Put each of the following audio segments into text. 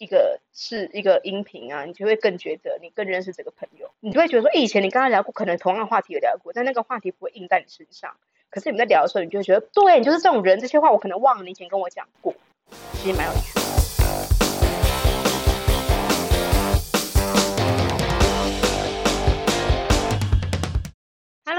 一个是一个音频啊，你就会更觉得你更认识这个朋友，你就会觉得说，以前你刚刚聊过，可能同样话题有聊过，但那个话题不会印在你身上。可是你们在聊的时候，你就会觉得，对，你就是这种人，这些话我可能忘了，你以前跟我讲过，其实蛮有趣的。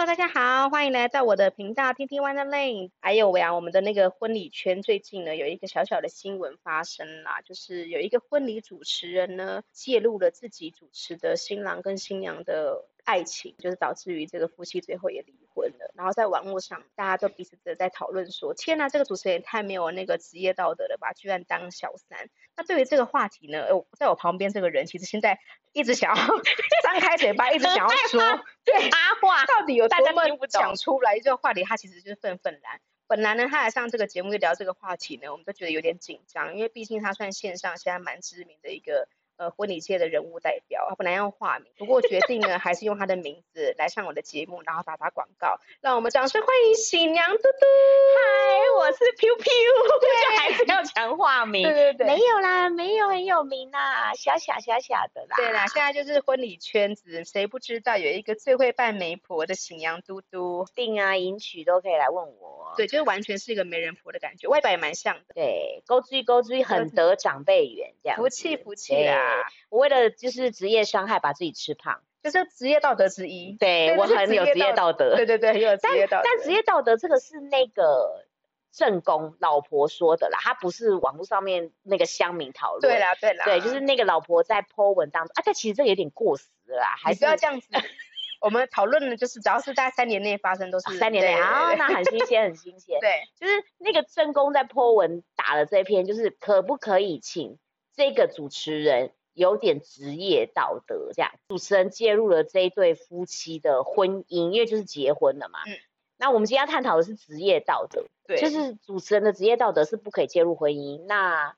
大家好，欢迎来到我的频道，听听 wonder lane。还有呀，我们的那个婚礼圈最近呢，有一个小小的新闻发生啦，就是有一个婚礼主持人呢，介入了自己主持的新郎跟新娘的爱情，就是导致于这个夫妻最后也离婚了。然后在网络上，大家都彼此的在讨论说：“天呐，这个主持人也太没有那个职业道德了吧，居然当小三。”那对于这个话题呢，呃，在我旁边这个人其实现在一直想要 张开嘴巴，一直想要说，对，阿话到底有多么讲出来这个话题，他其实就是愤愤然。本来呢，他来上这个节目就聊这个话题呢，我们都觉得有点紧张，因为毕竟他算线上现在蛮知名的一个。呃，婚礼界的人物代表，他本来要用化名，不过决定呢，还是用他的名字来上我的节目，然后打打广告。让我们掌声欢迎新娘嘟嘟。嗨，我是 Piu Piu，对，还是要讲化名。对对对，没有啦，没有很有名啦，小小小小的啦。对啦，现在就是婚礼圈子，谁不知道有一个最会扮媒婆的新娘嘟嘟，定啊迎娶都可以来问我。对，就是完全是一个媒人婆的感觉，外表也蛮像的。对，勾追勾追，很得长辈缘，这样。福气福气啦。我为了就是职业伤害，把自己吃胖，就是职业道德之一。对，我很有职业道德。对对对，很有 职业道德。但职业道德这个是那个正宫老婆说的啦，他不是网络上面那个乡民讨论。对啦对啦，对，就是那个老婆在 po 文当中啊，但其实这个有点过时了啦，还是不要这样子。我们讨论的就是只要是在三年内发生，都是、啊、三年内啊，那很新鲜，很新鲜。对，就是那个正宫在 po 文打了这篇，就是可不可以请这个主持人。有点职业道德，这样主持人介入了这一对夫妻的婚姻，因为就是结婚了嘛。嗯。那我们今天要探讨的是职业道德，对，就是主持人的职业道德是不可以介入婚姻。那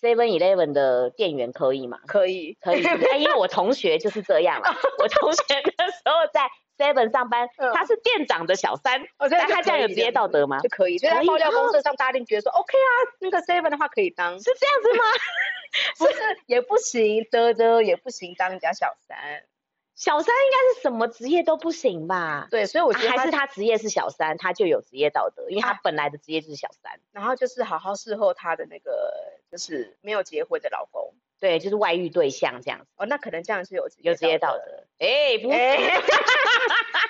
Seven Eleven 的店员可以吗？可以，可以。因为我同学就是这样嘛，我同学那时候在 Seven 上班，他是店长的小三，但他这样有职业道德吗？就可以。所以在爆料公司上，大家觉得说 OK 啊，那个 Seven 的话可以当，是这样子吗？不是也不行，的的也不行，当人家小三，小三应该是什么职业都不行吧？对，所以我觉得、啊、还是他职业是小三，他就有职业道德，因为他本来的职业就是小三，然后就是好好伺候他的那个就是没有结婚的老公，对，就是外遇对象这样子。哦，那可能这样是有有职业道德。哎、欸，不是，欸、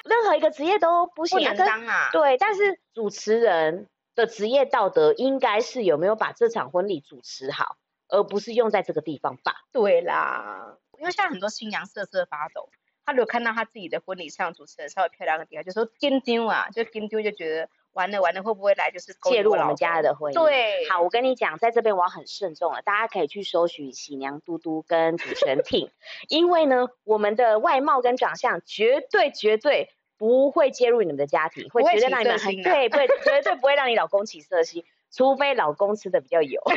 任何一个职业都不行，不能当啊。对，但是主持人的职业道德应该是有没有把这场婚礼主持好。而不是用在这个地方吧？对啦，因为现在很多新娘瑟瑟发抖，她如果看到他自己的婚礼上主持人稍微漂亮的地方，就说金丢啊，就金丢就觉得完了完了，会不会来就是介入我们家的婚姻？对，好，我跟你讲，在这边我要很慎重了，大家可以去搜寻喜娘嘟嘟跟主持人 Ting，因为呢，我们的外貌跟长相绝对绝对不会介入你们的家庭，会绝对让你们很对，不会绝对不会让你老公起色心，除非老公吃的比较油。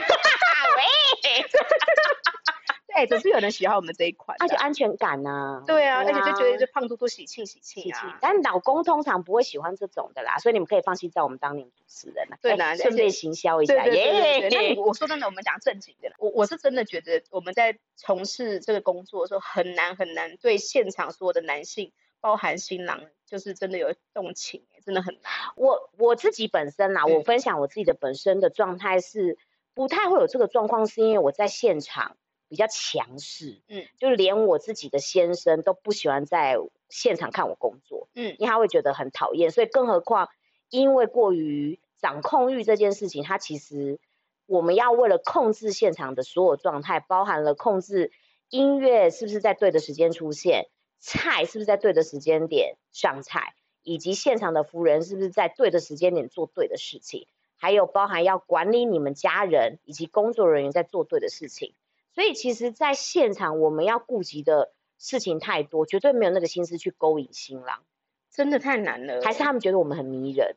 对，总是有人喜欢我们这一款，而且安全感呐、啊。对啊，而且就觉得这胖嘟嘟喜庆喜庆啊。但老公通常不会喜欢这种的啦，所以你们可以放心在我们当年主持人了。对啦，顺便行销一下。对对对，对，对，那我说真的，我们讲正经的，我我是真的觉得我们在从事这个工作的时候很难很难对现场所有的男性，包含新郎，就是真的有动情，真的很难。我我自己本身啦，我分享我自己的本身的状态是。不太会有这个状况，是因为我在现场比较强势，嗯，就连我自己的先生都不喜欢在现场看我工作，嗯，因为他会觉得很讨厌，所以更何况因为过于掌控欲这件事情，它其实我们要为了控制现场的所有状态，包含了控制音乐是不是在对的时间出现，菜是不是在对的时间点上菜，以及现场的服务人是不是在对的时间点做对的事情。还有包含要管理你们家人以及工作人员在做对的事情，所以其实，在现场我们要顾及的事情太多，绝对没有那个心思去勾引新郎，真的太难了。还是他们觉得我们很迷人？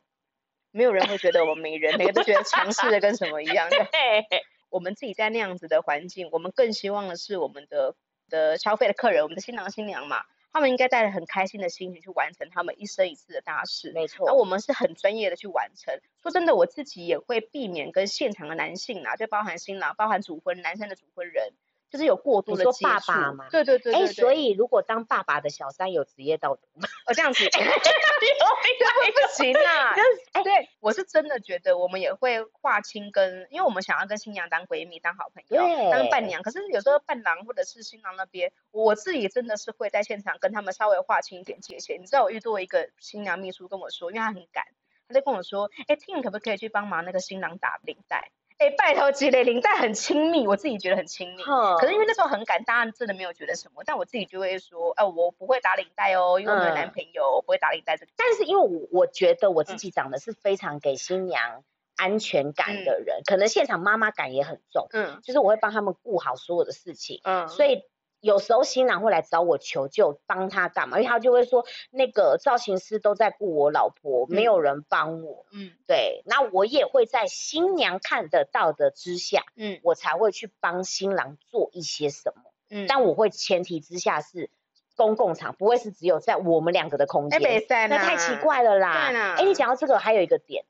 没有人会觉得我们迷人，每个都觉得强势的跟什么一样。对，我们自己在那样子的环境，我们更希望的是我们的的消费的客人，我们的新郎新娘嘛。他们应该带着很开心的心情去完成他们一生一次的大事。没错，那我们是很专业的去完成。说真的，我自己也会避免跟现场的男性啊，就包含新郎、包含主婚男生的主婚人，就是有过度的接触。你说爸爸嘛？对对对哎，所以如果当爸爸的小三有职业道德吗？哦，这样子，这不行啊！哎，对，我是真的觉得我们也会划清跟，因为我们想要跟新娘当闺蜜、当好朋友、当伴娘，可是有时候伴郎或者是新郎那边，我自己真的是会在现场跟他们稍微划清一点界限。你知道我遇到一个新娘秘书跟我说，因为她很赶，她就跟我说，哎，Ting 可不可以去帮忙那个新郎打领带？哎，拜托积累领带很亲密，我自己觉得很亲密。嗯。可是因为那时候很赶，大家真的没有觉得什么。但我自己就会说，哎、呃，我不会打领带哦，因为我没有男朋友，嗯、我不会打领带。但是因为我我觉得我自己长得是非常给新娘安全感的人，嗯、可能现场妈妈感也很重。嗯。就是我会帮他们顾好所有的事情。嗯。所以。有时候新郎会来找我求救，帮他干嘛？因为他就会说，那个造型师都在顾我老婆，没有人帮我。嗯，对。那我也会在新娘看得到的之下，嗯，我才会去帮新郎做一些什么。嗯，但我会前提之下是公共场，不会是只有在我们两个的空间。那太奇怪了啦。哎，你讲到这个，还有一个点，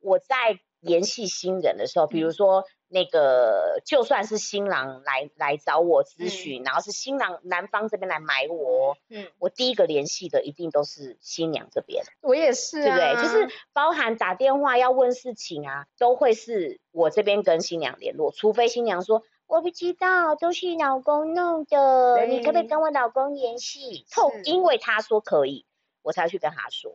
我在联系新人的时候，比如说。那个就算是新郎来来找我咨询，嗯、然后是新郎男方这边来买我，嗯，我第一个联系的一定都是新娘这边。我也是、啊，对不对？就是包含打电话要问事情啊，都会是我这边跟新娘联络，除非新娘说我不知道，都是老公弄的，你可不可以跟我老公联系？透，因为他说可以，我才去跟他说。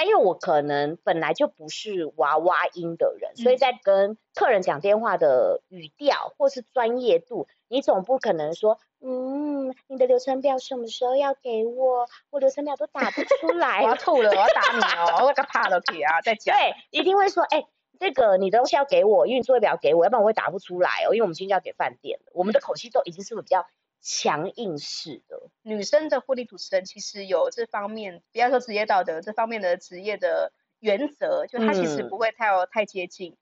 但因为我可能本来就不是娃娃音的人，嗯、所以在跟客人讲电话的语调或是专业度，你总不可能说，嗯，你的流程表什么时候要给我？我流程表都打不出 来，我要吐了，我要打你哦，我个怕了皮啊，再讲。对，一定会说，哎、欸，这个你的东西要给我，因为你作业表给我，要不然我会打不出来哦，因为我们今天要给饭店了，我们的口气都已经是比较。强硬式的女生的婚礼主持人其实有这方面，不要说职业道德，这方面的职业的原则，就他其实不会太、嗯、太接近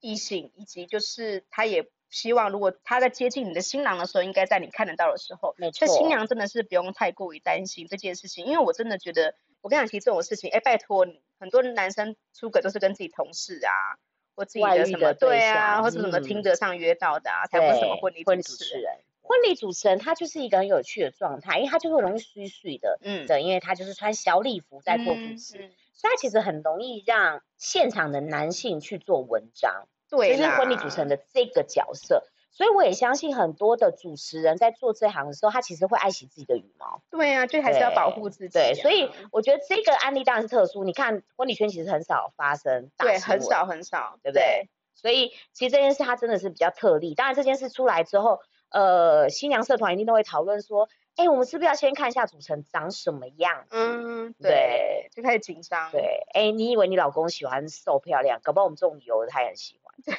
异性，以及就是他也希望，如果他在接近你的新郎的时候，应该在你看得到的时候。没错。这新娘真的是不用太过于担心这件事情，因为我真的觉得，我跟你讲，其实这种事情，哎，拜托你，很多男生出轨都是跟自己同事啊，或自己的什么对，对啊，或者什么听得上约到的啊，嗯、才不是什么婚礼主持人。婚礼主持人他就是一个很有趣的状态，因为他就会容易碎碎的，嗯，对，因为他就是穿小礼服在做主持，嗯嗯、所以他其实很容易让现场的男性去做文章，对啦，就是婚礼主持人的这个角色。所以我也相信很多的主持人在做这行的时候，他其实会爱惜自己的羽毛。对啊，就还是要保护自己、啊。对，所以我觉得这个案例当然是特殊。你看婚礼圈其实很少发生，对，很少很少，对不对？对，所以其实这件事它真的是比较特例。当然这件事出来之后。呃，新娘社团一定都会讨论说，哎，我们是不是要先看一下组成长什么样？嗯，对，对就开始紧张。对，哎，你以为你老公喜欢瘦漂亮，搞不好我们这种油的他也很喜欢。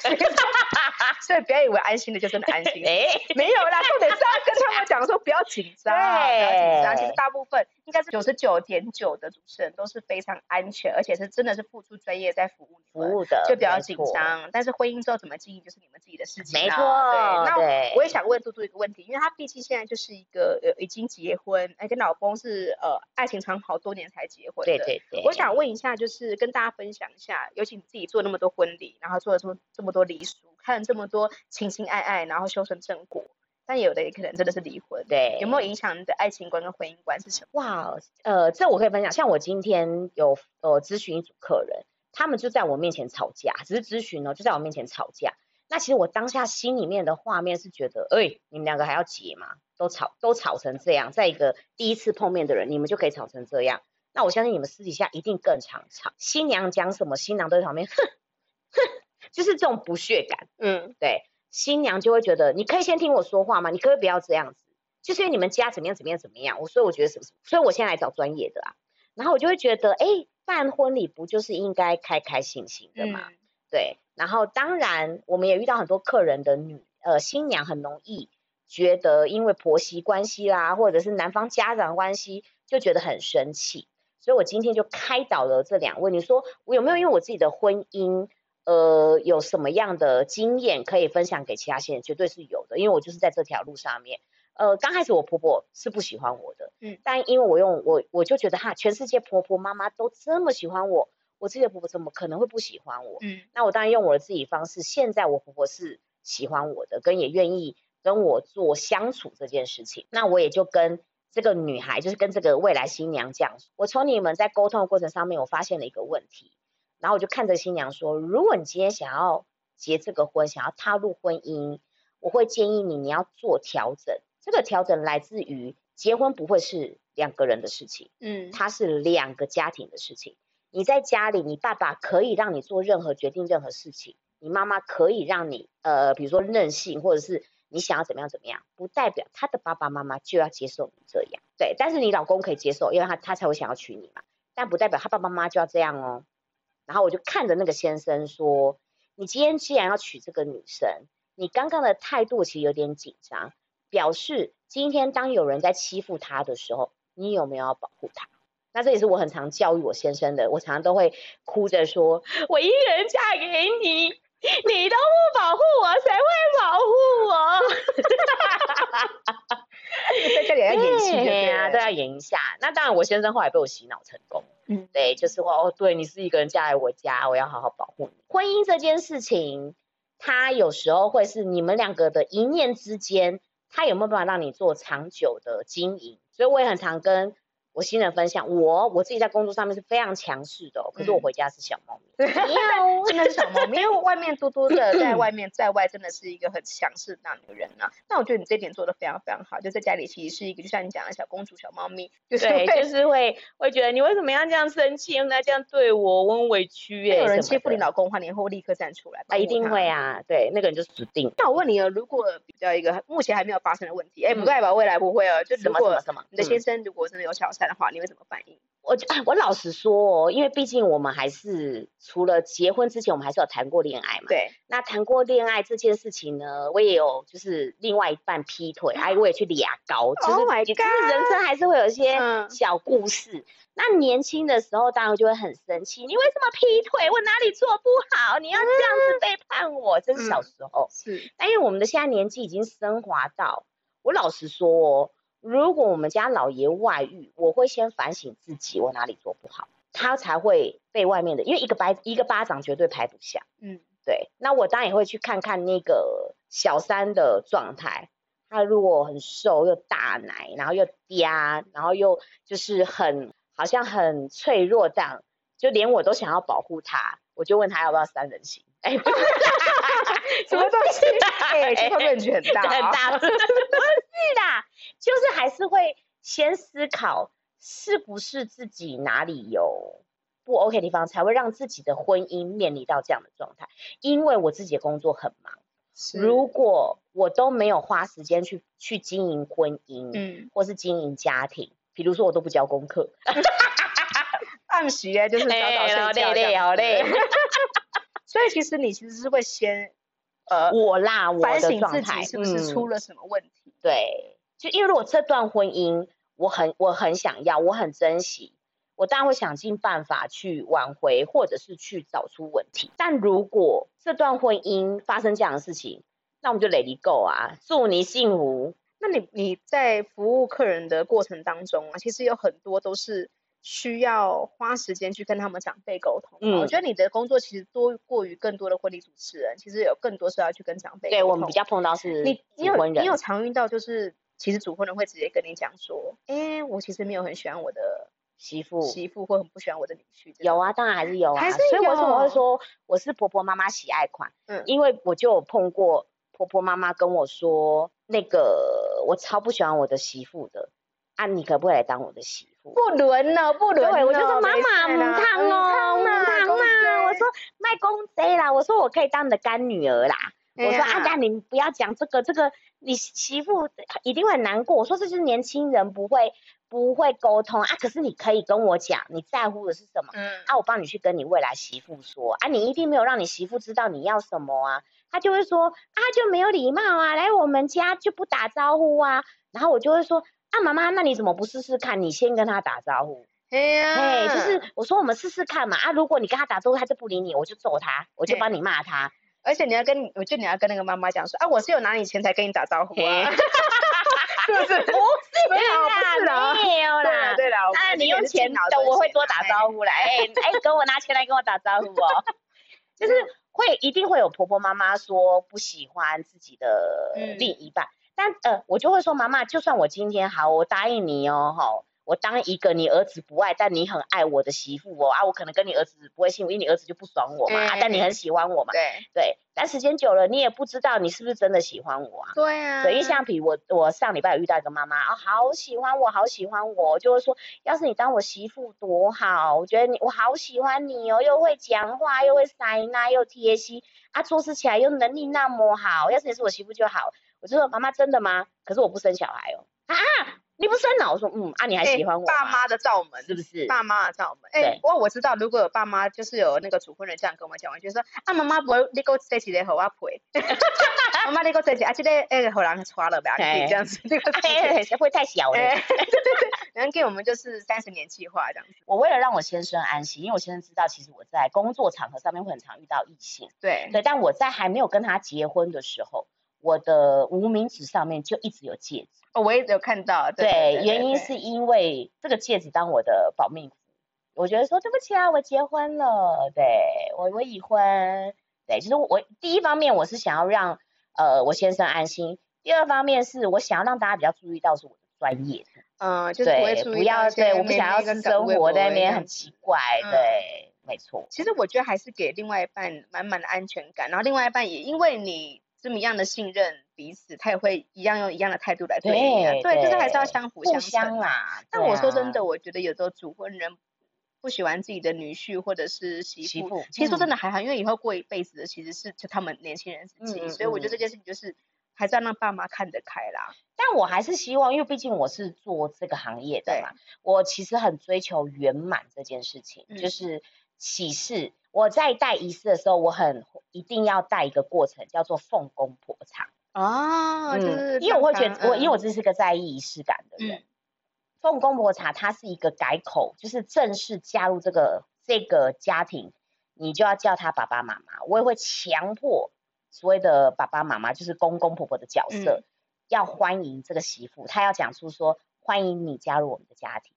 所以不要以为安心的就真的安心，哎，没有啦，重点是要跟他们讲说不要紧张，不要紧张。其实大部分应该是九十九点九的主持人都是非常安全，而且是真的是付出专业在服务服务的，就比较紧张。但是婚姻之后怎么经营，就是你们自己的事情。没错，对。那我也想问嘟嘟一个问题，因为他毕竟现在就是一个呃已经结婚，而且老公是呃爱情长跑多年才结婚的。对对对。我想问一下，就是跟大家分享一下，尤其你自己做那么多婚礼，然后做了这么。这么多礼俗，看了这么多情情爱爱，然后修成正果，但有的也可能真的是离婚。对，有没有影响你的爱情观跟婚姻观是什么？哇，呃，这我可以分享。像我今天有呃咨询一组客人，他们就在我面前吵架，只是咨询哦，就在我面前吵架。那其实我当下心里面的画面是觉得，哎，你们两个还要结吗？都吵都吵成这样，在一个第一次碰面的人，你们就可以吵成这样。那我相信你们私底下一定更常吵。新娘讲什么，新郎都在旁边，哼哼。就是这种不屑感，嗯，对，新娘就会觉得，你可以先听我说话吗？你可不可以不要这样子？就是因为你们家怎么样怎么样怎么样，我所以我觉得是不是？所以我现在来找专业的啊，然后我就会觉得，哎，办婚礼不就是应该开开心心的嘛？嗯、对，然后当然我们也遇到很多客人的女呃新娘很容易觉得因为婆媳关系啦，或者是男方家长关系，就觉得很生气，所以我今天就开导了这两位，你说我有没有因为我自己的婚姻？呃，有什么样的经验可以分享给其他新人？绝对是有的，因为我就是在这条路上面。呃，刚开始我婆婆是不喜欢我的，嗯，但因为我用我，我就觉得哈，全世界婆婆妈妈都这么喜欢我，我自己的婆婆怎么可能会不喜欢我？嗯，那我当然用我的自己方式。现在我婆婆是喜欢我的，跟也愿意跟我做相处这件事情。那我也就跟这个女孩，就是跟这个未来新娘讲，我从你们在沟通的过程上面，我发现了一个问题。然后我就看着新娘说，如果你今天想要结这个婚，想要踏入婚姻，我会建议你，你要做调整。这个调整来自于结婚不会是两个人的事情，嗯，它是两个家庭的事情。你在家里，你爸爸可以让你做任何决定、任何事情；你妈妈可以让你，呃，比如说任性，或者是你想要怎么样怎么样，不代表他的爸爸妈妈就要接受你这样。对，但是你老公可以接受，因为他他才会想要娶你嘛。但不代表他爸爸妈妈就要这样哦。然后我就看着那个先生说：“你今天既然要娶这个女生，你刚刚的态度其实有点紧张，表示今天当有人在欺负她的时候，你有没有要保护她？”那这也是我很常教育我先生的，我常常都会哭着说：“我一个人嫁给你，你都不保护我，谁会保护我？”在这里要演戏，对啊，都要演一下。那当然，我先生后来被我洗脑成功。嗯，对，就是说，哦，对，你是一个人嫁来我家，我要好好保护你。婚姻这件事情，它有时候会是你们两个的一念之间，它有没有办法让你做长久的经营？所以我也很常跟。我新人分享，我我自己在工作上面是非常强势的，可是我回家是小猫咪，喵，真的是小猫咪，因为外面多多的在外面在外真的是一个很强势的那女人啊。那我觉得你这点做的非常非常好，就在家里其实是一个就像你讲的小公主小猫咪，就是对，就是会会觉得你为什么要这样生气，应该这样对我，我很委屈哎。有人欺负你老公的话，你会立刻站出来，啊，一定会啊，对，那个人就死定。那我问你哦，如果比较一个目前还没有发生的问题，哎，不代表未来不会哦，就如果什么你的先生如果真的有小三的话，你会怎么反应？我哎，我老实说哦，因为毕竟我们还是除了结婚之前，我们还是有谈过恋爱嘛。对。那谈过恋爱这件事情呢，我也有就是另外一半劈腿，哎，我也去俩高，就是就是人生还是会有一些小故事。嗯、那年轻的时候当然就会很生气，你为什么劈腿？我哪里做不好？你要这样子背叛我？这、嗯、是小时候。是。但因为我们的现在年纪已经升华到，我老实说哦。如果我们家老爷外遇，我会先反省自己，我哪里做不好，他才会被外面的，因为一个巴一个巴掌绝对拍不响。嗯，对。那我当然也会去看看那个小三的状态，他如果很瘦又大奶，然后又嗲，然后又就是很好像很脆弱这样，就连我都想要保护他，我就问他要不要三人行。哎，什么东西？哎，这方面很大，很大。不是的，就是还是会先思考是不是自己哪里有不 OK 的地方，才会让自己的婚姻面临到这样的状态。因为我自己的工作很忙，如果我都没有花时间去去经营婚姻，嗯，或是经营家庭，比如说我都不交功课，放学就是早早睡觉，累累好累。所以其实你其实是会先，呃，我啦，我反省自己是不是出了什么问题？嗯、对，就因为如果这段婚姻我很我很想要，我很珍惜，我当然会想尽办法去挽回，或者是去找出问题。但如果这段婚姻发生这样的事情，那我们就 let it go 啊，祝你幸福。那你你在服务客人的过程当中啊，其实有很多都是。需要花时间去跟他们长辈沟通。嗯，我觉得你的工作其实多过于更多的婚礼主持人，其实有更多是要去跟长辈。对，我们比较碰到是你，你有你有常遇到就是，其实主婚人会直接跟你讲说，哎、欸，我其实没有很喜欢我的媳妇，媳妇或很不喜欢我的女婿。有啊，当然还是有啊，还是有。所以我说我会说我是婆婆妈妈喜爱款，嗯，因为我就有碰过婆婆妈妈跟我说，那个我超不喜欢我的媳妇的，啊，你可不可以来当我的媳妇？不轮了，不轮了。对，我就说妈妈母汤哦，母汤啊。我说卖公仔啦，我说我可以当你的干女儿啦。我说阿家，你不要讲这个，这个你媳妇一定会很难过。我说这是年轻人不会不会沟通啊，可是你可以跟我讲你在乎的是什么。嗯。啊，我帮你去跟你未来媳妇说啊，你一定没有让你媳妇知道你要什么啊，他就会说啊就没有礼貌啊，来我们家就不打招呼啊，然后我就会说。啊，妈妈，那你怎么不试试看？你先跟他打招呼。哎呀，哎，就是我说我们试试看嘛。啊，如果你跟他打招呼，他就不理你，我就揍他，我就帮你骂他。而且你要跟，我就你要跟那个妈妈讲说，啊，我是有拿你钱才跟你打招呼啊。是不是？不是啦，不是啦，没有啦。对啦。啊，你用钱的，我会多打招呼啦。哎哎，跟我拿钱来跟我打招呼哦。就是会一定会有婆婆妈妈说不喜欢自己的另一半，嗯、但呃，我就会说妈妈，就算我今天好，我答应你哦，哈。我当一个你儿子不爱，但你很爱我的媳妇哦啊，我可能跟你儿子不会幸福，因为你儿子就不爽我嘛，啊、但你很喜欢我嘛，对对，但时间久了，你也不知道你是不是真的喜欢我啊。对啊。所以像比我我上礼拜有遇到一个妈妈啊，好喜欢我，好喜欢我，就会说，要是你当我媳妇多好，我觉得你我好喜欢你哦，又会讲话，又会塞奶，又贴心啊，做事起来又能力那么好，要是你是我媳妇就好。我就说妈妈真的吗？可是我不生小孩哦啊。你不生了，我说嗯啊，你还喜欢我？爸妈的罩门是不是？爸妈的罩门。哎，不过我知道，如果有爸妈就是有那个主婚人这样跟我讲，我就说啊，妈妈不会，你给我这几个给我陪。妈妈，你给我这几啊，这个哎，好让穿了呗，可以这样子。这个哎，会太小了。对对对，然后给我们就是三十年计划这样子。我为了让我先生安心，因为我先生知道，其实我在工作场合上面会很常遇到异性。对对，但我在还没有跟他结婚的时候，我的无名指上面就一直有戒指。哦，我也有看到，对，对，对，对，对，原因是因为这个戒指当我的保命符，我觉得说对不起啊，我结婚了，对，我我已婚，对，其实我第一方面我是想要让呃我先生安心，第二方面是我想要让大家比较注意到是我的专业，嗯，就是不会注意不要对，我不想要生活在那边很奇怪，嗯、对，没错。其实我觉得还是给另外一半满满的安全感，然后另外一半也因为你。这么样的信任彼此，他也会一样用一样的态度来对你。对，对，就是还是要相辅相成啦。啊、但我说真的，我觉得有时候主婚人不喜欢自己的女婿或者是媳妇，其实说真的还好，因为以后过一辈子的其实是就他们年轻人自己。嗯、所以我觉得这件事情就是还是要让爸妈看得开啦。但我还是希望，因为毕竟我是做这个行业的嘛，我其实很追求圆满这件事情，嗯、就是喜事。我在带仪式的时候，我很一定要带一个过程，叫做奉公婆茶。哦，就是、嗯，因为我会觉得，嗯、我因为我这是个在意仪式感的人。嗯、奉公婆茶，它是一个改口，就是正式加入这个这个家庭，你就要叫他爸爸妈妈。我也会强迫所谓的爸爸妈妈，就是公公婆婆的角色，嗯、要欢迎这个媳妇，他要讲出说欢迎你加入我们的家庭。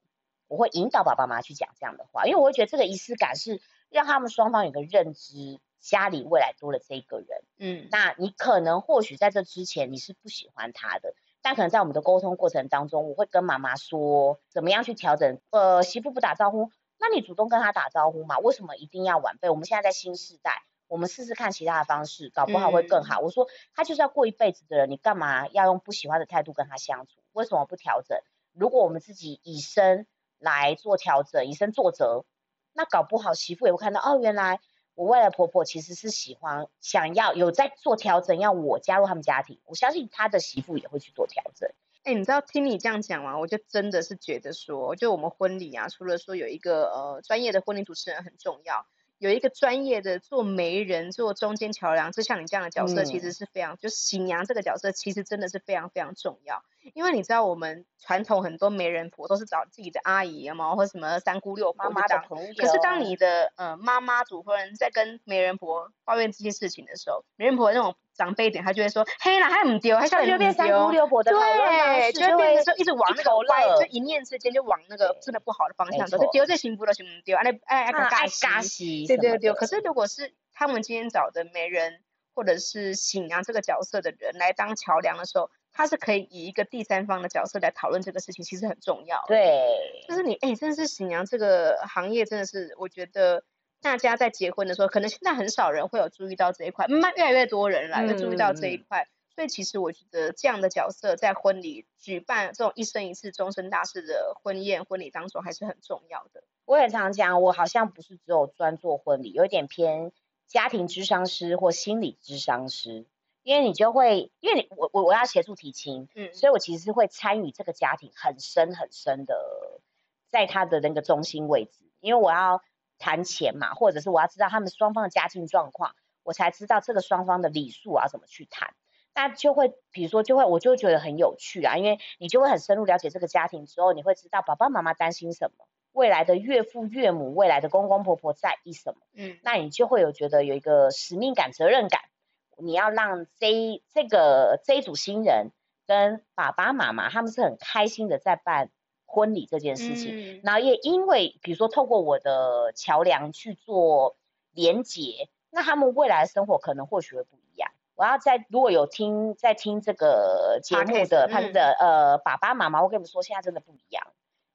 我会引导爸爸妈妈去讲这样的话，因为我会觉得这个仪式感是。让他们双方有个认知，家里未来多了这个人，嗯，那你可能或许在这之前你是不喜欢他的，但可能在我们的沟通过程当中，我会跟妈妈说怎么样去调整。呃，媳妇不打招呼，那你主动跟他打招呼嘛？为什么一定要晚辈？我们现在在新时代，我们试试看其他的方式，搞不好会更好。嗯、我说他就是要过一辈子的人，你干嘛要用不喜欢的态度跟他相处？为什么不调整？如果我们自己以身来做调整，以身作则。那搞不好媳妇也会看到哦，原来我未来婆婆其实是喜欢想要有在做调整，要我加入他们家庭。我相信他的媳妇也会去做调整。哎、欸，你知道听你这样讲吗？我就真的是觉得说，就我们婚礼啊，除了说有一个呃专业的婚礼主持人很重要，有一个专业的做媒人、做中间桥梁，就像你这样的角色，其实是非常，嗯、就新娘这个角色，其实真的是非常非常重要。因为你知道，我们传统很多媒人婆都是找自己的阿姨嘛，或者什么三姑六婆妈妈的朋友。可是当你的呃妈妈主夫人在跟媒人婆抱怨这些事情的时候，媒人婆那种长辈点，她就会说：“嘿啦，还唔丢，还叫就变三姑六婆的讨论，对，就会变成说一直往那个歪，就一念之间就往那个真的不好的方向走，就丢这幸福的行不丢，哎哎哎，尬尬戏，对对对。可是如果是他们今天找的媒人或者是新娘这个角色的人来当桥梁的时候。他是可以以一个第三方的角色来讨论这个事情，其实很重要。对，就是你，哎、欸，真的是新娘这个行业，真的是我觉得大家在结婚的时候，可能现在很少人会有注意到这一块，慢慢越来越多人来会注意到这一块。嗯、所以其实我觉得这样的角色在婚礼举办这种一生一次、终身大事的婚宴婚礼当中还是很重要的。我也常讲，我好像不是只有专做婚礼，有一点偏家庭咨商师或心理咨商师。因为你就会，因为你我我我要协助提亲，嗯，所以我其实是会参与这个家庭很深很深的，在他的那个中心位置，因为我要谈钱嘛，或者是我要知道他们双方的家境状况，我才知道这个双方的礼数啊怎么去谈，那就会比如说就会我就会觉得很有趣啊，因为你就会很深入了解这个家庭之后，你会知道爸爸妈妈担心什么，未来的岳父岳母，未来的公公婆婆在意什么，嗯，那你就会有觉得有一个使命感、责任感。你要让这这个这一组新人跟爸爸妈妈他们是很开心的在办婚礼这件事情，嗯、然后也因为比如说透过我的桥梁去做连接，那他们未来的生活可能或许会不一样。我要在如果有听在听这个节目的他们的呃爸爸妈妈，我跟你们说，现在真的不一样。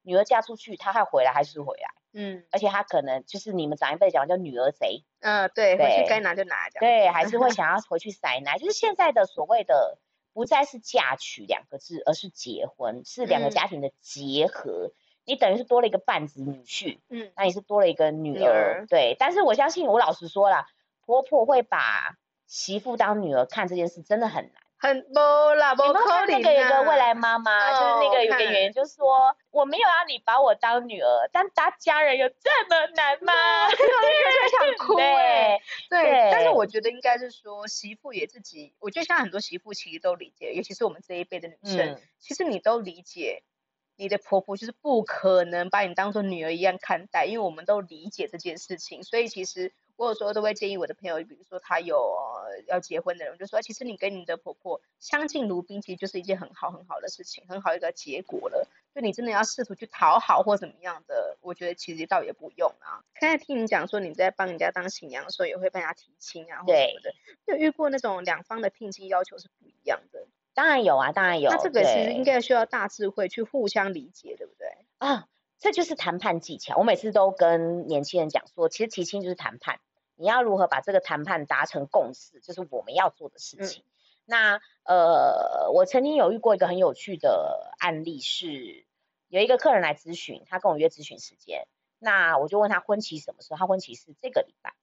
女儿嫁出去，她还回来还是回来，嗯，而且他可能就是你们长一辈讲叫女儿贼，嗯、呃，对，回去该拿就拿，对，还是会。想要回去塞奶，就是现在的所谓的不再是嫁娶两个字，而是结婚，是两个家庭的结合，嗯、你等于是多了一个半子女婿，嗯，那你是多了一个女儿，女儿对，但是我相信我老实说了，婆婆会把媳妇当女儿看这件事真的很难。很多啦，不可能。那个有个未来妈妈，哦、就是那个有个原因，就是说我没有让你把我当女儿，但当家人有这么难吗？对就想哭哎。对，对但是我觉得应该是说媳妇也自己，我觉得像很多媳妇其实都理解，尤其是我们这一辈的女生，嗯、其实你都理解你的婆婆就是不可能把你当做女儿一样看待，因为我们都理解这件事情，所以其实。我有时候都会建议我的朋友，比如说他有、呃、要结婚的人，就说其实你跟你的婆婆相敬如宾，其实就是一件很好很好的事情，很好一个结果了。就你真的要试图去讨好或怎么样的，我觉得其实倒也不用啊。刚才听你讲说你在帮人家当新娘的时候，也会帮人家提亲啊，或什么的，有遇过那种两方的聘亲要求是不一样的？当然有啊，当然有。那这个其实应该需要大智慧去互相理解，对不对？啊，这就是谈判技巧。我每次都跟年轻人讲说，其实提亲就是谈判。你要如何把这个谈判达成共识，就是我们要做的事情。嗯、那呃，我曾经有遇过一个很有趣的案例是，是有一个客人来咨询，他跟我约咨询时间，那我就问他婚期什么时候？他婚期是这个礼拜，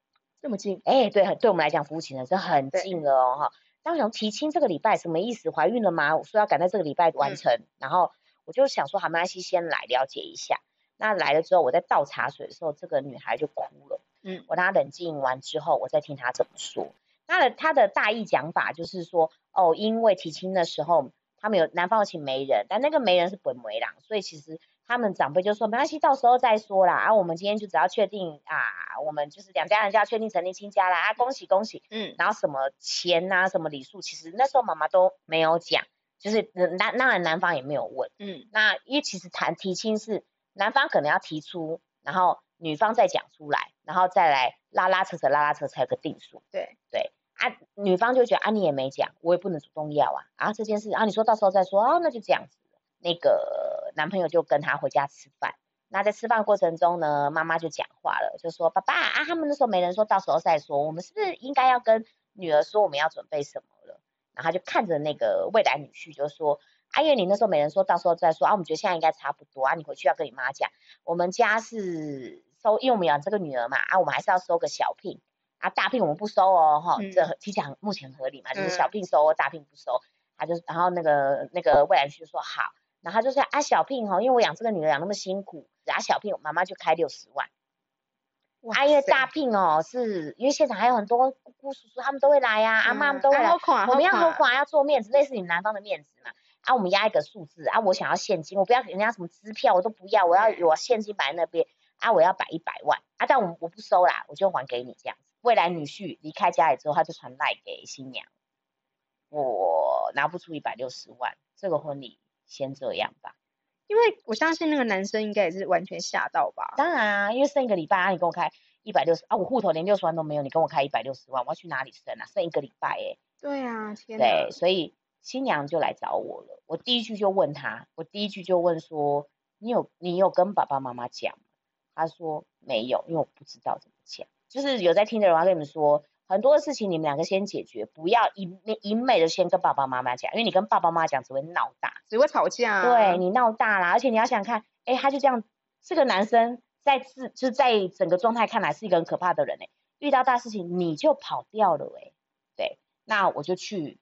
这么近？哎，对，对我们来讲，服务期呢是很近了哦哈。当想提亲这个礼拜什么意思？怀孕了吗？我说要赶在这个礼拜完成，嗯、然后我就想说，好，没关系，先来了解一下。那来了之后，我在倒茶水的时候，这个女孩就哭了。嗯，我让他冷静完之后，我再听他怎么说。他的他的大意讲法就是说，哦，因为提亲的时候，他们有男方有请媒人，但那个媒人是本媒郎，所以其实他们长辈就说没关系，到时候再说啦。啊，我们今天就只要确定啊，我们就是两家人就要确定成立亲家啦。啊，恭喜恭喜。嗯，然后什么钱啊，什么礼数，其实那时候妈妈都没有讲，就是男当然男方也没有问。嗯，那因为其实谈提亲是。男方可能要提出，然后女方再讲出来，然后再来拉拉扯扯拉拉扯才有个定数。对对啊，女方就觉得啊，你也没讲，我也不能主动要啊啊这件事啊，你说到时候再说啊，那就这样子。那个男朋友就跟他回家吃饭，那在吃饭过程中呢，妈妈就讲话了，就说爸爸啊，他们那时候没人说到时候再说，我们是不是应该要跟女儿说我们要准备什么了？然后他就看着那个未来女婿就说。阿月，啊、你那时候没人说到时候再说啊，我们觉得现在应该差不多啊，你回去要跟你妈讲，我们家是收，因为我们养这个女儿嘛，啊，我们还是要收个小聘，啊，大聘我们不收哦，哈，嗯，这提起来目前合理嘛，就是小聘收，大聘不收，他就然后那个那个未来婿就说好，然后他就说啊，小聘哈，因为我养这个女儿养那么辛苦，然后小聘我妈妈就开六十万，啊，因为大聘哦，是因为现场还有很多姑姑叔叔他们都会来呀，啊，嗯，阿妈都会来，我们要何况要做面子，类似你们男方的面子嘛。啊，我们压一个数字啊，我想要现金，我不要给人家什么支票，我都不要，我要有现金摆在那边啊，我要摆一百万啊，但我我不收啦，我就还给你这样子。未来女婿离开家里之后，他就传赖给新娘，我拿不出一百六十万，这个婚礼先这样吧。因为我相信那个男生应该也是完全吓到吧。当然啊，因为剩一个礼拜啊，你跟我开一百六十啊，我户头连六十万都没有，你跟我开一百六十万，我要去哪里生啊？剩一个礼拜哎。对啊，天。对，所以。新娘就来找我了，我第一句就问她，我第一句就问说，你有你有跟爸爸妈妈讲吗？她说没有，因为我不知道怎么讲。就是有在听的人，我要跟你们说，很多的事情你们两个先解决，不要一一昧的先跟爸爸妈妈讲，因为你跟爸爸妈妈讲只会闹大，只会吵架啊。对，你闹大啦，而且你要想看，哎，他就这样，这个男生在自就是在整个状态看来是一个很可怕的人哎，遇到大事情你就跑掉了哎，对，那我就去。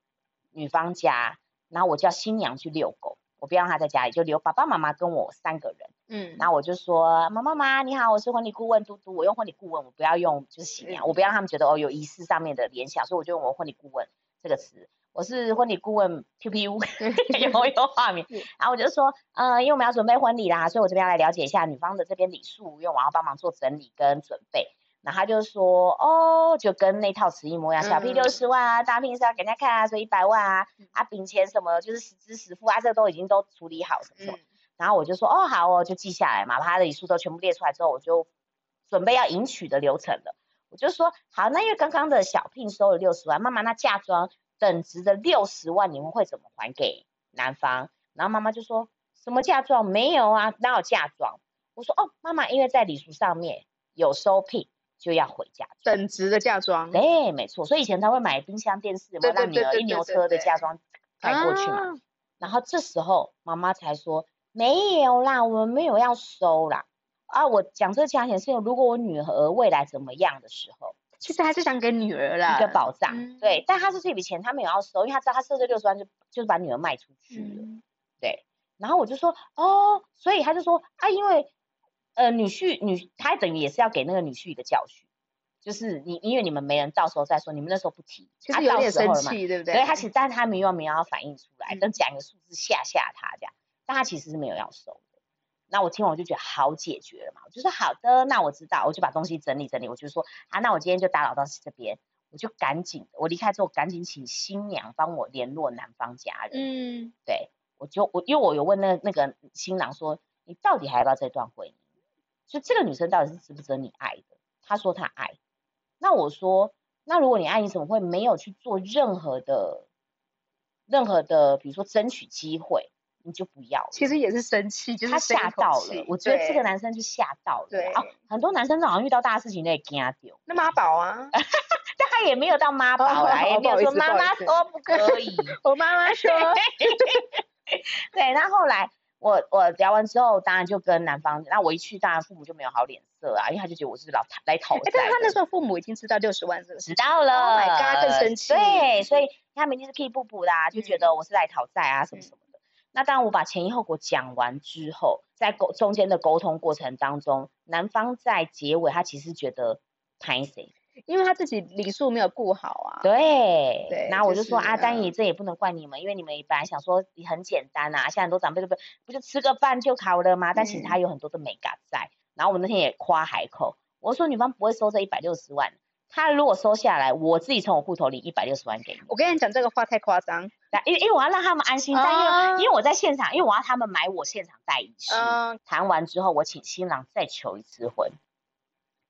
女方家，然后我叫新娘去遛狗，我不要让她在家里，就留爸爸妈妈跟我三个人。嗯，然后我就说，妈妈妈你好，我是婚礼顾问嘟嘟，我用婚礼顾问，我不要用就是新娘，嗯、我不要让他们觉得哦有仪式上面的联想，所以我就用我婚礼顾问这个词，我是婚礼顾问 P P U，有没有画面？然后我就说，呃，因为我们要准备婚礼啦，所以我这边要来了解一下女方的这边礼数，因为我要帮忙做整理跟准备。然后他就说，哦，就跟那套词一模一样，小聘六十万啊，大聘是要给人家看啊，所以一百万啊，啊，饼钱什么就是实支实付啊，这个都已经都处理好什么什么。然后我就说，哦，好哦，就记下来嘛，把他的礼数都全部列出来之后，我就准备要迎娶的流程了。我就说好，那因为刚刚的小聘收了六十万，妈妈那嫁妆等值的六十万，你们会怎么还给男方？然后妈妈就说什么嫁妆没有啊，哪有嫁妆？我说哦，妈妈因为在礼俗上面有收聘，就要回嫁妆，等值的嫁妆。对，没错，所以以前他会买冰箱、电视，有没有让女儿一牛车的嫁妆带过去嘛。啊、然后这时候妈妈才说没有啦，我们没有要收啦。啊，我讲这个价钱是如果我女儿未来怎么样的时候，其实还是想给女儿啦一个保障。嗯、对，但他是这笔钱他没有要收，因为他知道他设这六十万就就是把女儿卖出去了。嗯、对，然后我就说哦，所以他就说啊，因为。呃，女婿女，他等于也是要给那个女婿一个教训，就是你，因为你们没人，到时候再说，你们那时候不提，其实有点生气，对不对？所以他其实，但是他没有没有要反映出来，等讲一个数字吓吓他这样，但他其实是没有要收的。那我听完我就觉得好解决了嘛，我就说好的，那我知道，我就把东西整理整理，我就说啊，那我今天就打扰到这边，我就赶紧，我离开之后赶紧请新娘帮我联络男方家人，嗯，对，我就我因为我有问那那个新郎说，你到底还要不要这段婚姻？就这个女生到底是值不值得你爱的？她说她爱，那我说，那如果你爱，你怎么会没有去做任何的、任何的，比如说争取机会，你就不要？其实也是生气，就是他吓到了。我觉得这个男生是吓到了。对啊，很多男生好像遇到大事情都会惊掉。那妈宝啊？但他也没有到妈宝来，也没有说妈妈说不可以。我妈妈说。对，那后来。我我聊完之后，当然就跟男方，那我一去，当然父母就没有好脸色啊，因为他就觉得我是老来讨债。但是他那时候父母已经知道六十万这个知道了，Oh my God，更生气。对，所以他们一定是气不补的，就觉得我是来讨债啊什么什么那当然我把前因后果讲完之后，在沟中间的沟通过程当中，男方在结尾他其实觉得歹势。因为他自己礼数没有顾好啊，对，对，然后我就说、就是、啊，但也这也不能怪你们，因为你们本来想说你很简单啊，现在很多长辈都不不就吃个饭就好了吗？但其实他有很多的美感在。嗯、然后我那天也夸海口，我说女方不会收这一百六十万，他如果收下来，我自己从我户头里一百六十万给你。我跟你讲这个话太夸张，因为因为我要让他们安心，但因为、啊、因为我在现场，因为我要他们买我现场带仪式，谈、啊、完之后我请新郎再求一次婚。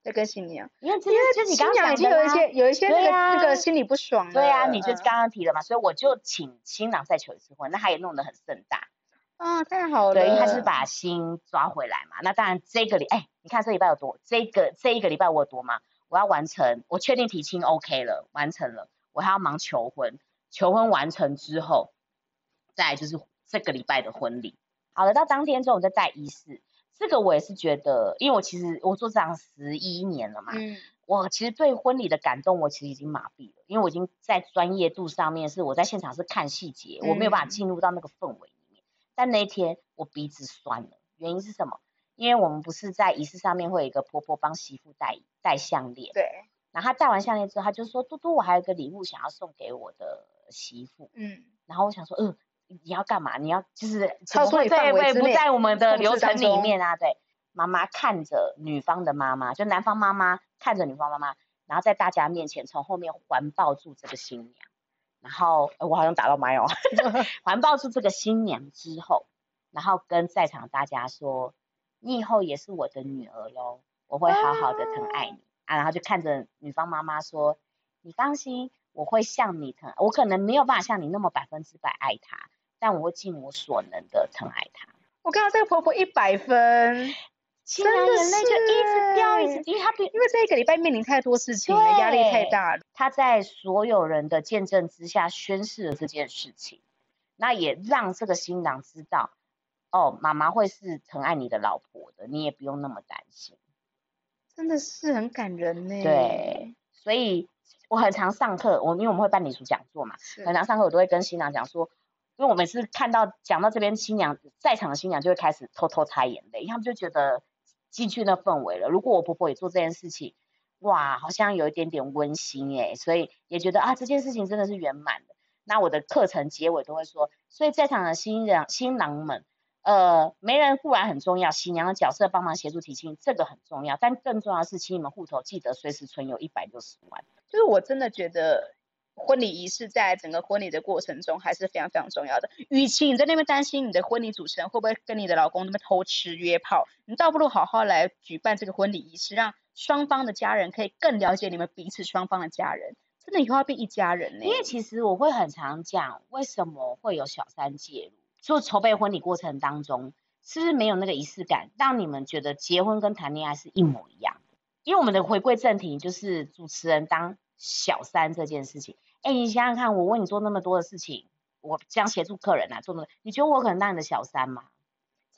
再跟新娘，因为因为就你刚刚讲已经有一些有一些那个那个心里不爽了。对啊，你就刚刚提了嘛，所以我就请新郎再求一次婚，那他也弄得很盛大。啊，太好了。对，因为他是把心抓回来嘛。那当然这个礼哎，你看这礼拜有多，这个这一个礼拜我有多忙，我要完成，我确定提亲 OK 了，完成了，我还要忙求婚，求婚完成之后，再就是这个礼拜的婚礼。好了，到当天之后我再带仪式。这个我也是觉得，因为我其实我做这样十一年了嘛，嗯，我其实对婚礼的感动，我其实已经麻痹了，因为我已经在专业度上面是我在现场是看细节，嗯，我没有办法进入到那个氛围里面。但那一天我鼻子酸了，原因是什么？因为我们不是在仪式上面会有一个婆婆帮媳妇戴戴项链，对，然后她戴完项链之后，她就说：“嘟嘟，我还有一个礼物想要送给我的媳妇。”嗯，然后我想说，嗯。你要干嘛？你要就是超出范围，不在我们的流程里面啊。对，妈妈看着女方的妈妈，就男方妈妈看着女方妈妈，然后在大家面前从后面环抱住这个新娘，然后我好像打到麦哦，环抱住这个新娘之后，然后跟在场大家说：“你以后也是我的女儿喽，我会好好的疼爱你啊。啊”然后就看着女方妈妈说：“你放心，我会像你疼，我可能没有办法像你那么百分之百爱她。”但我会尽我所能的疼爱她。我看到这个婆婆一百分，真的眼泪就一直掉，一直掉。因为她因为这一个礼拜面临太多事情了，压力太大了。她在所有人的见证之下宣誓了这件事情，那也让这个新郎知道，哦，妈妈会是疼爱你的老婆的，你也不用那么担心。真的是很感人呢。对，所以我很常上课，我因为我们会办礼俗讲座嘛，很常上课我都会跟新郎讲说。因为我每次看到讲到这边，新娘在场的新娘就会开始偷偷擦眼泪，他们就觉得进去那氛围了。如果我婆婆也做这件事情，哇，好像有一点点温馨哎，所以也觉得啊，这件事情真的是圆满的。那我的课程结尾都会说，所以在场的新娘新郎们，呃，媒人固然很重要，新娘的角色帮忙协助提亲，这个很重要，但更重要的是，请你们户头记得随时存有一百六十万。就是我真的觉得。婚礼仪式在整个婚礼的过程中还是非常非常重要的。与其你在那边担心你的婚礼主持人会不会跟你的老公那边偷吃约炮，你倒不如好好来举办这个婚礼仪式，让双方的家人可以更了解你们彼此双方的家人，真的以后要变一家人呢。因为其实我会很常讲，为什么会有小三介入？做筹备婚礼过程当中，是不是没有那个仪式感，让你们觉得结婚跟谈恋爱是一模一样的？因为我们的回归正题就是主持人当小三这件事情。哎，你想想看，我为你做那么多的事情，我这样协助客人啊，做那么，你觉得我可能当你的小三吗？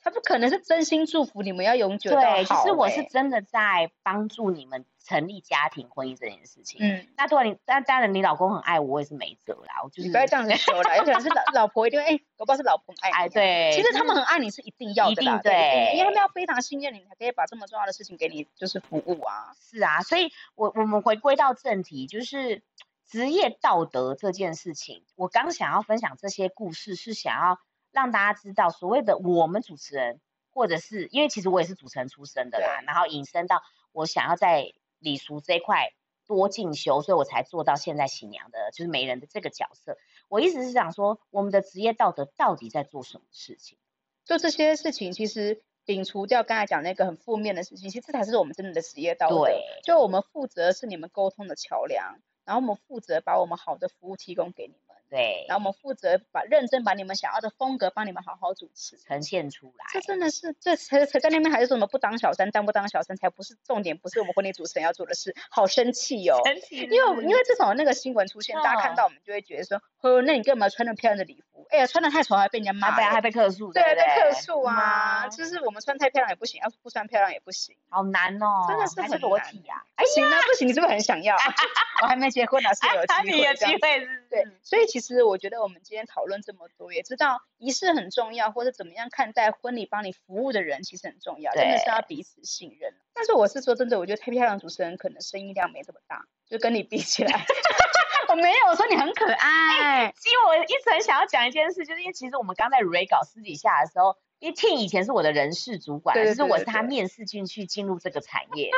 他不可能是真心祝福你们要永久的好。对，其实我是真的在帮助你们成立家庭婚姻这件事情。嗯，那当然，你但当然你老公很爱我，我也是没辙啦。我就是你不要这样子说啦，有可能是老 老婆一定哎，我不知道是老婆爱你。哎，对。其实他们很爱你是一定要的，一定对，因为他们要非常信任你，才可以把这么重要的事情给你就是服务啊。是啊，所以我我们回归到正题，就是职业道德这件事情。我刚想要分享这些故事，是想要让大家知道，所谓的我们主持人。或者是因为其实我也是主持人出身的啦，然后引申到我想要在礼俗这一块多进修，所以我才做到现在新娘的，就是媒人的这个角色。我一直是想说，我们的职业道德到底在做什么事情？就这些事情，其实摒除掉刚才讲那个很负面的事情，其实这才是我们真正的职业道德。对，就我们负责是你们沟通的桥梁，然后我们负责把我们好的服务提供给你们。对，然后我们负责把认真把你们想要的风格帮你们好好主持呈现出来。这真的是这才才在那边还是说什么不当小三当不当小三才不是重点，不是我们婚礼主持人要做的事。好生气哦！生气，因为因为自从那个新闻出现，大家看到我们就会觉得说，呵，那你干嘛穿那么漂亮的礼服？哎呀，穿的太丑还被人家骂，对啊，还被客诉，对，被客诉啊！就是我们穿太漂亮也不行，要是不穿漂亮也不行，好难哦，真的是很裸体呀！哎，行啊，不行，你是不是很想要？我还没结婚呢，是有机会，有机会，对，所以其实我觉得我们。今天讨论这么多，也知道仪式很重要，或者怎么样看待婚礼帮你服务的人其实很重要，真的是要彼此信任。但是我是说真的，我觉得太漂亮的主持人可能声音量没这么大，就跟你比起来，我没有我说你很可爱。欸，其实我一直很想要讲一件事，就是因为其实我们刚在 Re 搞私底下的时候。因为 Ting 以前是我的人事主管，就是我是他面试进去进入这个产业。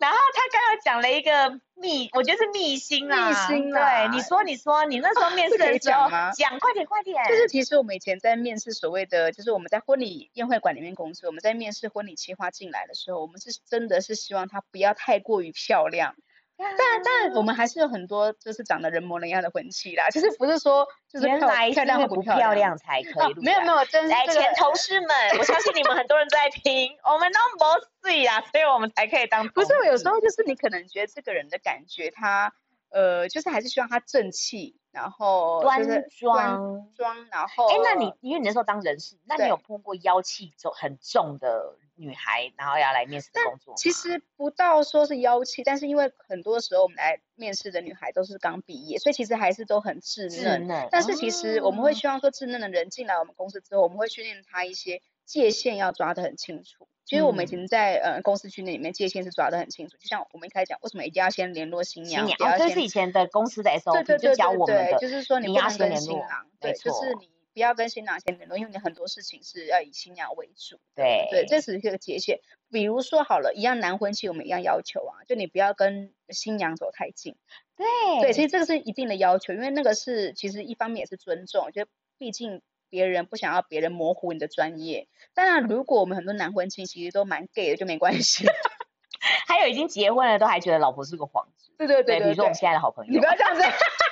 然后他刚刚讲了一个秘，我觉得是秘辛啊。秘辛啊。对，你说，你说，你那时候面试的时候，讲、啊、讲，快点，快点。就是其实我们以前在面试所谓的，就是我们在婚礼宴会馆里面工作，我们在面试婚礼企划进来的时候，我们是真的是希望他不要太过于漂亮。但但我们还是有很多就是长得人模人样的婚庆啦，就是不是说就是原来漂亮不漂亮才可以、啊、没有没有，真是、这个、前同事们，我相信你们很多人在听，我们都不是啊，所以我们才可以当。不是，有时候就是你可能觉得这个人的感觉他，他呃，就是还是希望他正气，然后端庄端庄，然后哎，那你因为你那时候当人事，那你有碰过妖气重很重的？女孩，然后要来面试的工作，其实不到说是妖气，但是因为很多时候我们来面试的女孩都是刚毕业，所以其实还是都很稚嫩。嫩但是其实我们会希望说，稚嫩的人进来我们公司之后，我们会训练他一些界限要抓得很清楚。其实我们已经在呃公司训练里面界限是抓得很清楚。就像我们一开始讲，为什么一定要先联络新娘？新娘，这是以前的公司的 SOP，对对对对，教我们的，就是说你不能跟新郎，对，就是你。不要跟新娘先联络，因为你很多事情是要以新娘为主。对对，这是一个界限。比如说好了，一样男婚期我们一样要求啊，就你不要跟新娘走太近。对对，其实这个是一定的要求，因为那个是其实一方面也是尊重，就毕竟别人不想要别人模糊你的专业。当然，如果我们很多男婚期其实都蛮 gay 的，就没关系。还有已经结婚了都还觉得老婆是个幌子。对对对，对，对，比如说我们现在的好朋友。你不要这样子。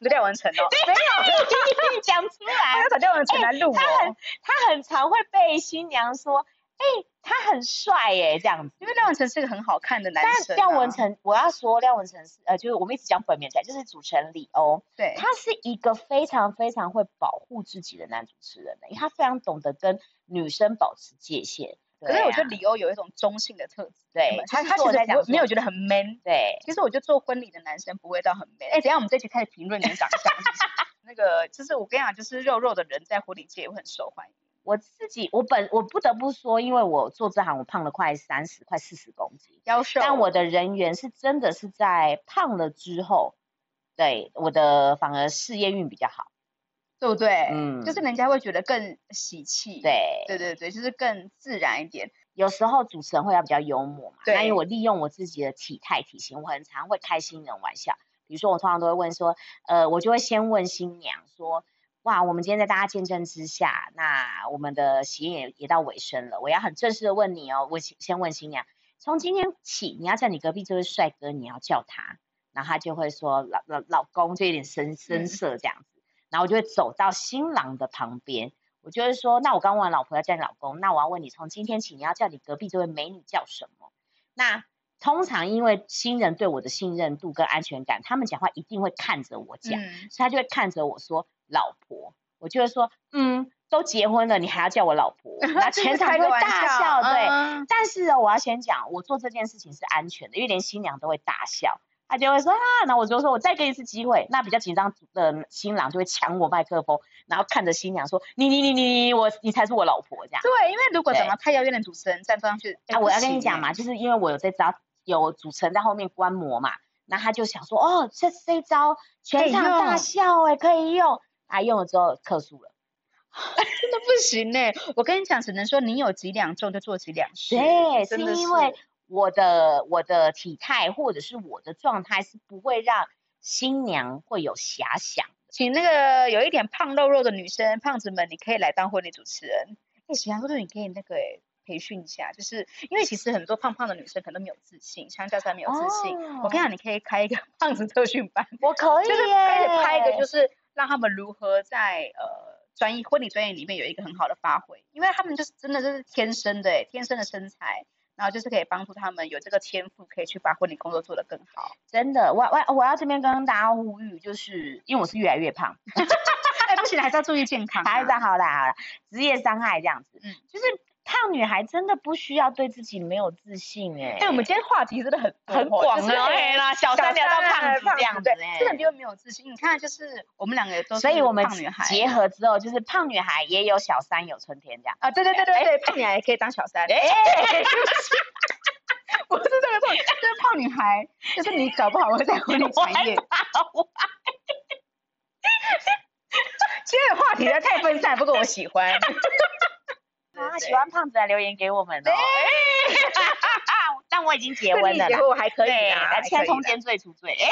不廖文成哦，没有，你讲出来，要找廖文成来录我。他很，他很常会被新娘说，哎、欸，他很帅耶，这样子。因为廖文成是个很好看的男生、啊。但廖文成，我要说廖文成是，呃，就是我们一直讲本名起来，就是主持人李欧。对，他是一个非常非常会保护自己的男主持人的，因为他非常懂得跟女生保持界限。可是我觉得李欧有一种中性的特质，对，他他其实没有觉得很 man，对，其实我觉得做婚礼的男生不会到很 man。哎，等下我们这期开始评论你的长相，那个就是我跟你讲，就是肉肉的人在婚礼界也会很受欢迎。我自己我本我不得不说，因为我做这行我胖了快三十快四十公斤，腰瘦，但我的人缘是真的是在胖了之后，对我的反而事业运比较好。对不对？嗯，就是人家会觉得更喜气。对，对对对，就是更自然一点。有时候主持人会要比较幽默嘛，对，那因为我利用我自己的体态体型，我很常会开新人玩笑。比如说，我通常都会问说，呃，我就会先问新娘说，哇，我们今天在大家见证之下，那我们的喜宴也也到尾声了，我要很正式的问你哦，我先先问新娘，从今天起，你要叫你隔壁这位帅哥，你要叫他，然后他就会说老老老公，就有点生生涩这样子。然后我就会走到新郎的旁边，我就会说，那我刚问完老婆要叫你老公，那我要问你，从今天起你要叫你隔壁这位美女叫什么？那通常因为新人对我的信任度跟安全感，他们讲话一定会看着我讲，嗯、所以他就会看着我说老婆，我就会说嗯。都结婚了，你还要叫我老婆？那全场都会大笑，对。嗯、但是我要先讲，我做这件事情是安全的，因为连新娘都会大笑，他就会说啊，那我就说我再给你一次机会。那比较紧张的新郎就会抢我麦克风，然后看着新娘说你你你你你我你才是我老婆这样。对，因为如果长得太遥远的主持人站上去，啊，我要跟你讲嘛，就是因为我有这招，有主持人在后面观摩嘛，那他就想说哦，这这招全场大笑哎，可以用，啊，用了之后客诉了。真的不行呢、欸，我跟你讲，只能说你有几两重就做几两事。对，是因为我的我的体态或者是我的状态是不会让新娘会有遐想。请那个有一点胖肉肉的女生，胖子们，你可以来当婚礼主持人。哎，喜羊哥，你可以那个哎培训一下，就是因为其实很多胖胖的女生可能都没有自信，相较在没有自信。哦、我跟你讲，你可以开一个 胖子特训班，我可以，就是开开一个，就是让他们如何在呃。专业婚礼专业里面有一个很好的发挥，因为他们就是真的就是天生的哎，天生的身材，然后就是可以帮助他们有这个天赋，可以去把婚礼工作做得更好。真的，我我我要这边跟大家呼吁，就是因为我是越来越胖，哎不行，还是要注意健康，还是好啦好啦，职业伤害这样子，嗯，就是。胖女孩真的不需要对自己没有自信哎、欸！哎、欸，我们今天话题真的很很广哎啦，小三聊到胖子这样子哎，真的就没有自信。你看，就是我们两个都所以我们结合之后，就是胖女孩也有小三有春天这样啊！对对对对对，欸、胖女孩也可以当小三。哎、欸，不是这个错，就是胖女孩，就是你搞不好会在婚礼产业。今天的话题太分散，不过我喜欢。啊，喜欢胖子来留言给我们哦。但我已经结婚了，结婚我还可以啊，签通奸罪除罪。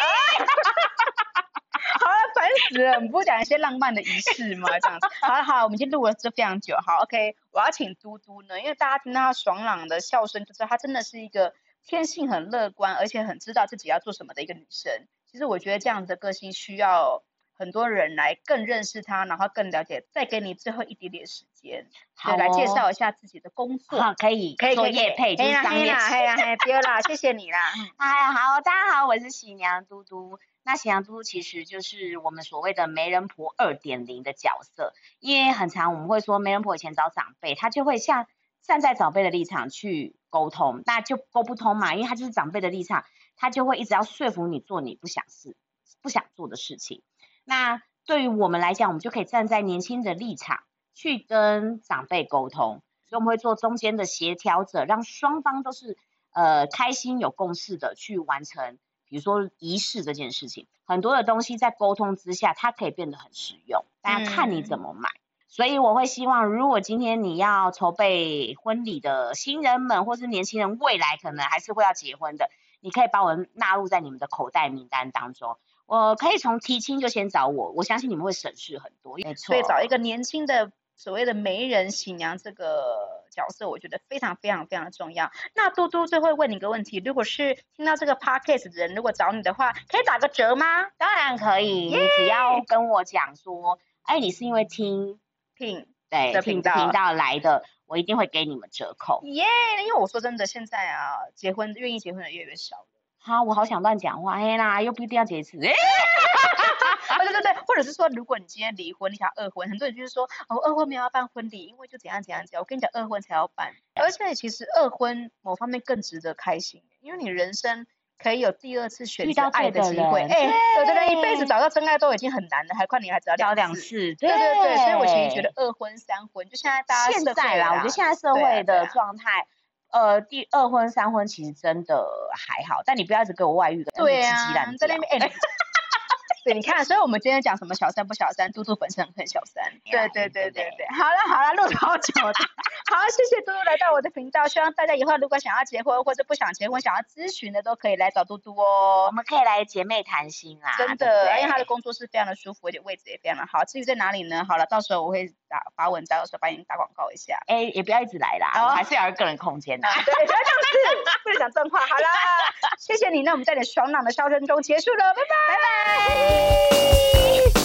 好了，烦死了，我们不讲一些浪漫的仪式吗？这样子。好了好了，我们已经录了这非常久。好，OK，我要请嘟嘟呢，因为大家听到他爽朗的笑声，就知道她真的是一个天性很乐观，而且很知道自己要做什么的一个女生。其实我觉得这样子的个性需要。很多人来更认识他，然后更了解，再给你最后一点点时间，好、哦，来介绍一下自己的工作。好，可以，可以做业配，就是商业。嘿啦，嘿，别啦，谢谢你啦。嗨，好，大家好，我是喜娘嘟嘟。那喜娘嘟嘟其实就是我们所谓的媒人婆二点零的角色，因为很常我们会说媒人婆以前找长辈，他就会像站在长辈的立场去沟通，那就沟不通嘛，因为他就是长辈的立场，他就会一直要说服你做你不想事、不想做的事情。那对于我们来讲，我们就可以站在年轻的立场去跟长辈沟通，所以我们会做中间的协调者，让双方都是呃开心有共识的去完成，比如说仪式这件事情。很多的东西在沟通之下，它可以变得很实用，大家看你怎么买。所以我会希望，如果今天你要筹备婚礼的新人们，或是年轻人，未来可能还是会要结婚的，你可以把我纳入在你们的口袋名单当中。我可以从提亲就先找我，我相信你们会省事很多。没错，所以找一个年轻的所谓的媒人喜娘这个角色，我觉得非常非常非常的重要。那嘟嘟最后问你一个问题：如果是听到这个 podcast 的人，如果找你的话，可以打个折吗？当然可以!你只要跟我讲说，哎，你是因为听听对频道频道来的，我一定会给你们折扣。耶，yeah! 因为我说真的，现在啊，结婚愿意结婚的越来越少了。好，我好想乱讲话，哎啦，又不一定要结一次，哎，对对对，或者是说，如果你今天离婚，你想二婚，很多人就是说，哦，二婚没有要办婚礼，因为就怎样怎样怎样。我跟你讲，二婚才要办，而且其实二婚某方面更值得开心，因为你人生可以有第二次选择爱的机会，哎，对对对一辈子找到真爱都已经很难了，还快你还只要两两次，对对对，所以我其实觉得二婚三婚，就现在大家现在啦，我觉得现在社会的状态。呃，第二婚、三婚其实真的还好，但你不要一直给我外遇的。对啊，在那边哎，对，你看，所以我们今天讲什么小三不小三，嘟嘟本身很小三。对对对对对，好了好了，录好久了，好，谢谢嘟嘟来到我的频道，希望大家以后如果想要结婚或者不想结婚，想要咨询的都可以来找嘟嘟哦。我们可以来姐妹谈心啊，真的，因为他的工作室非常的舒服，而且位置也非常的好。至于在哪里呢？好了，到时候我会打发文章，到时候帮你打广告一下。哎，也不要一直来啦，哦、还是要有个人空间的。对，不要这样子，不能讲脏话。好了，谢谢你，那我们在你爽朗的笑声中结束了，拜拜，拜拜。Fui!